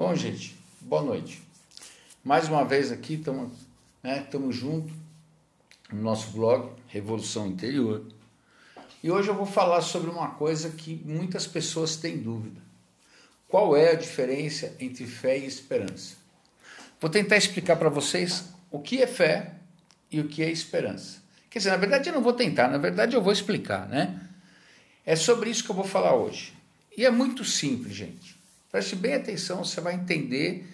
Bom, gente, boa noite. Mais uma vez aqui, estamos né, juntos no nosso blog Revolução Interior. E hoje eu vou falar sobre uma coisa que muitas pessoas têm dúvida. Qual é a diferença entre fé e esperança? Vou tentar explicar para vocês o que é fé e o que é esperança. Quer dizer, na verdade eu não vou tentar, na verdade eu vou explicar, né? É sobre isso que eu vou falar hoje. E é muito simples, gente. Preste bem atenção, você vai entender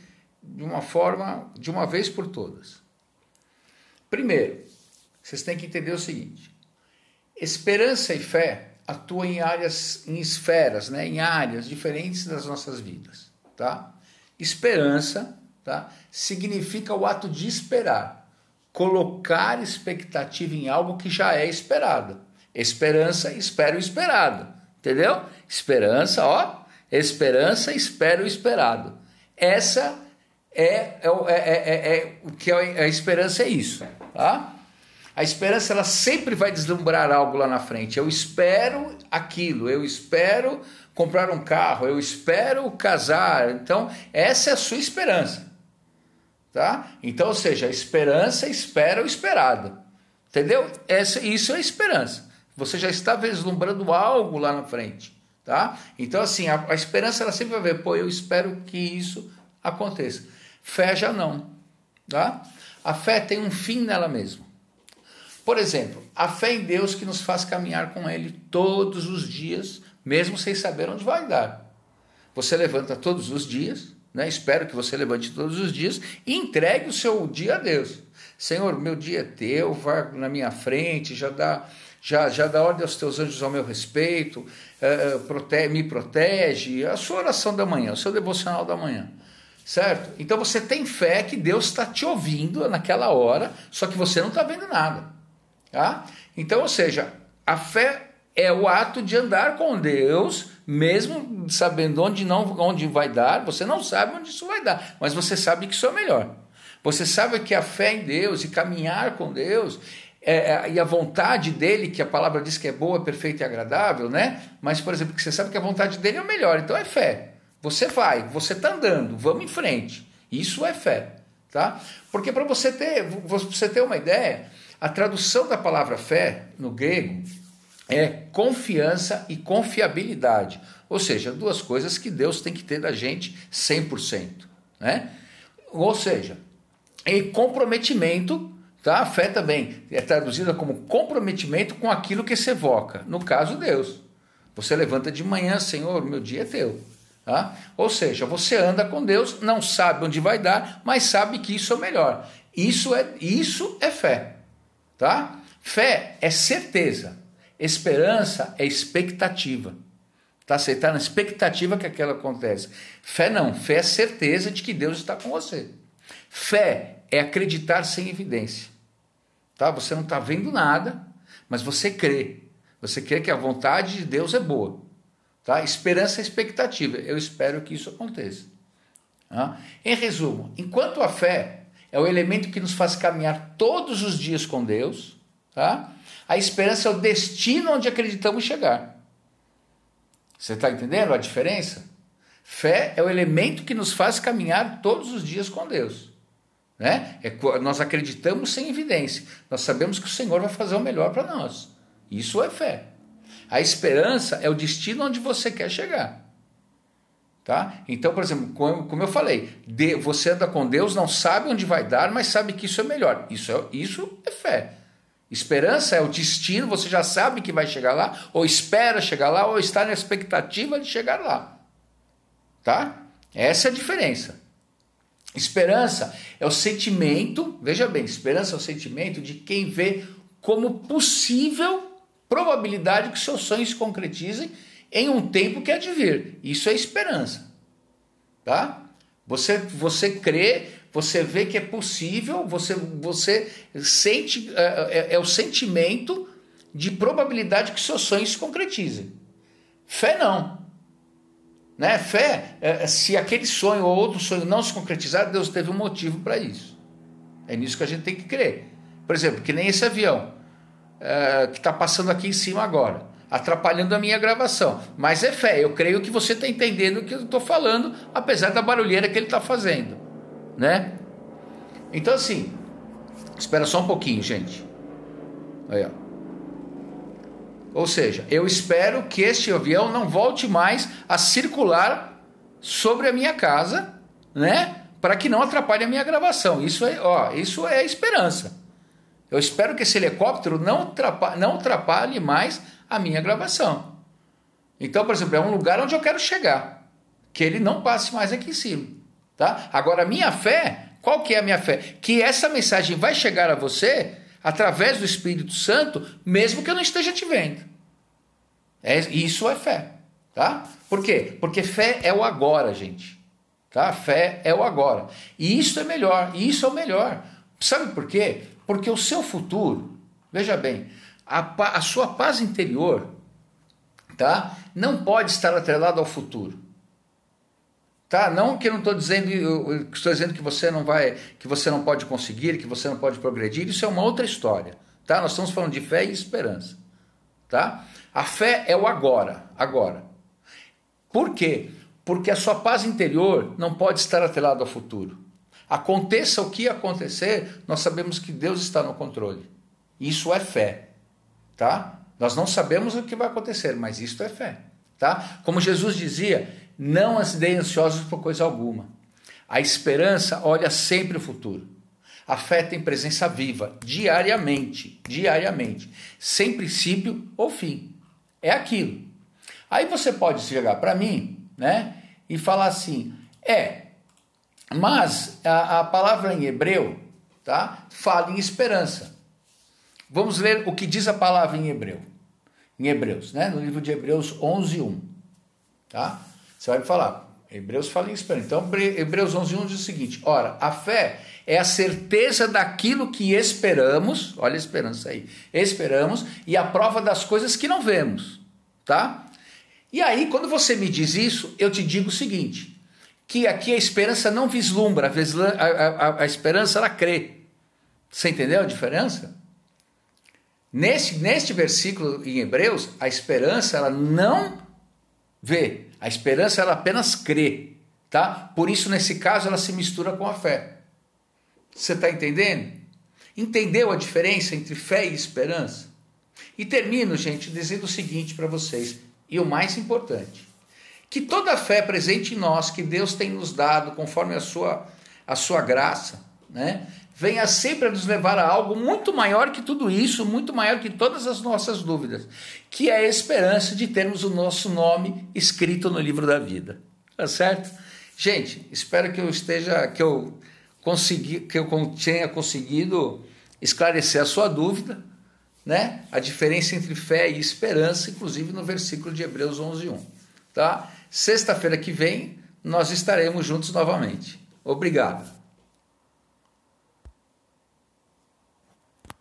de uma forma, de uma vez por todas. Primeiro, vocês têm que entender o seguinte: esperança e fé atuam em áreas, em esferas, né, em áreas diferentes das nossas vidas, tá? Esperança, tá? Significa o ato de esperar, colocar expectativa em algo que já é esperado. Esperança, espera o esperado, entendeu? Esperança, ó, Esperança, espera o esperado. Essa é, é, é, é, é o que a esperança é isso, tá? A esperança ela sempre vai deslumbrar algo lá na frente. Eu espero aquilo, eu espero comprar um carro, eu espero casar. Então, essa é a sua esperança. Tá? Então, ou seja, a esperança espera o esperado. Entendeu? Essa, isso é esperança. Você já está vislumbrando algo lá na frente. Tá? Então, assim, a, a esperança ela sempre vai ver, pô, eu espero que isso aconteça. Fé já não. Tá? A fé tem um fim nela mesma. Por exemplo, a fé em Deus que nos faz caminhar com Ele todos os dias, mesmo sem saber onde vai dar. Você levanta todos os dias, né? espero que você levante todos os dias e entregue o seu dia a Deus. Senhor, meu dia é teu, vai na minha frente, já dá já, já dá ordem aos teus anjos ao meu respeito, é, prote me protege, a sua oração da manhã, o seu devocional da manhã. Certo? Então você tem fé que Deus está te ouvindo naquela hora, só que você não está vendo nada. Tá? Então, ou seja, a fé é o ato de andar com Deus, mesmo sabendo onde não onde vai dar, você não sabe onde isso vai dar, mas você sabe que isso é melhor. Você sabe que a fé em Deus e caminhar com Deus é, é, e a vontade dele, que a palavra diz que é boa, perfeita e agradável, né? Mas, por exemplo, que você sabe que a vontade dele é o melhor, então é fé. Você vai, você está andando, vamos em frente. Isso é fé, tá? Porque para você ter, você ter uma ideia, a tradução da palavra fé no grego é confiança e confiabilidade. Ou seja, duas coisas que Deus tem que ter da gente 100%, né? Ou seja, e comprometimento Tá? A fé também é traduzida como comprometimento com aquilo que se evoca. No caso, Deus. Você levanta de manhã, Senhor, meu dia é teu. Tá? Ou seja, você anda com Deus, não sabe onde vai dar, mas sabe que isso é melhor. Isso é, isso é fé. Tá? Fé é certeza. Esperança é expectativa. Tá? Você está na expectativa que aquilo acontece. Fé não. Fé é certeza de que Deus está com você. Fé é acreditar sem evidência. Tá? Você não está vendo nada, mas você crê. Você crê que a vontade de Deus é boa. Tá? Esperança e expectativa. Eu espero que isso aconteça. Tá? Em resumo, enquanto a fé é o elemento que nos faz caminhar todos os dias com Deus, tá? a esperança é o destino onde acreditamos chegar. Você está entendendo a diferença? Fé é o elemento que nos faz caminhar todos os dias com Deus. Né? É, nós acreditamos sem evidência. Nós sabemos que o Senhor vai fazer o melhor para nós. Isso é fé. A esperança é o destino onde você quer chegar. Tá? Então, por exemplo, como eu falei, você anda com Deus, não sabe onde vai dar, mas sabe que isso é melhor. Isso é, isso é fé. Esperança é o destino, você já sabe que vai chegar lá, ou espera chegar lá, ou está na expectativa de chegar lá. Tá? Essa é a diferença. Esperança é o sentimento, veja bem, esperança é o sentimento de quem vê como possível probabilidade que seus sonhos se concretizem em um tempo que há de vir. Isso é esperança. Tá? Você, você crê, você vê que é possível, você, você sente, é, é, é o sentimento de probabilidade que seus sonhos se concretizem. Fé não. Né? Fé, é, é, se aquele sonho ou outro sonho não se concretizar, Deus teve um motivo para isso. É nisso que a gente tem que crer. Por exemplo, que nem esse avião é, que está passando aqui em cima agora. atrapalhando a minha gravação. Mas é fé, eu creio que você está entendendo o que eu estou falando, apesar da barulheira que ele está fazendo, né? Então assim, espera só um pouquinho, gente. Aí, ó. Ou seja, eu espero que este avião não volte mais a circular sobre a minha casa, né? Para que não atrapalhe a minha gravação. Isso é, ó, isso é esperança. Eu espero que esse helicóptero não atrapalhe, não atrapalhe mais a minha gravação. Então, por exemplo, é um lugar onde eu quero chegar, que ele não passe mais aqui em cima, tá? Agora, a minha fé, qual que é a minha fé? Que essa mensagem vai chegar a você através do Espírito Santo, mesmo que eu não esteja te vendo. É, isso é fé, tá? Por quê? Porque fé é o agora, gente. Tá? Fé é o agora. E isso é melhor, e isso é o melhor. Sabe por quê? Porque o seu futuro, veja bem, a, a sua paz interior, tá? Não pode estar atrelado ao futuro. Tá? Não que eu não estou dizendo, estou dizendo que você não vai, que você não pode conseguir, que você não pode progredir, isso é uma outra história, tá? Nós estamos falando de fé e esperança, tá? A fé é o agora, agora. Por quê? Porque a sua paz interior não pode estar atrelada ao futuro. Aconteça o que acontecer, nós sabemos que Deus está no controle. Isso é fé, tá? Nós não sabemos o que vai acontecer, mas isso é fé, tá? Como Jesus dizia, não andei ansiosos por coisa alguma. A esperança olha sempre o futuro. A fé tem presença viva, diariamente, diariamente, sem princípio ou fim. É aquilo. Aí você pode chegar para mim, né, e falar assim: é, mas a, a palavra em hebreu, tá, fala em esperança. Vamos ler o que diz a palavra em hebreu. Em Hebreus, né, no livro de Hebreus 11, 1. Tá? Você vai me falar, Hebreus fala em esperança. Então, Hebreus 11, 1 diz o seguinte: Ora, a fé é a certeza daquilo que esperamos, olha a esperança aí, esperamos, e a prova das coisas que não vemos, tá? E aí, quando você me diz isso, eu te digo o seguinte: que aqui a esperança não vislumbra, a, a, a esperança ela crê. Você entendeu a diferença? Neste, neste versículo em Hebreus, a esperança ela não vê, a esperança ela apenas crê, tá? Por isso nesse caso ela se mistura com a fé. Você está entendendo? Entendeu a diferença entre fé e esperança? E termino, gente, dizendo o seguinte para vocês, e o mais importante, que toda a fé presente em nós que Deus tem nos dado conforme a sua a sua graça, né? Venha sempre a nos levar a algo muito maior que tudo isso, muito maior que todas as nossas dúvidas, que é a esperança de termos o nosso nome escrito no livro da vida. Tá certo? Gente, espero que eu esteja, que eu consegui, que eu tenha conseguido esclarecer a sua dúvida, né? A diferença entre fé e esperança, inclusive no versículo de Hebreus 11:1, tá? Sexta-feira que vem nós estaremos juntos novamente. Obrigado.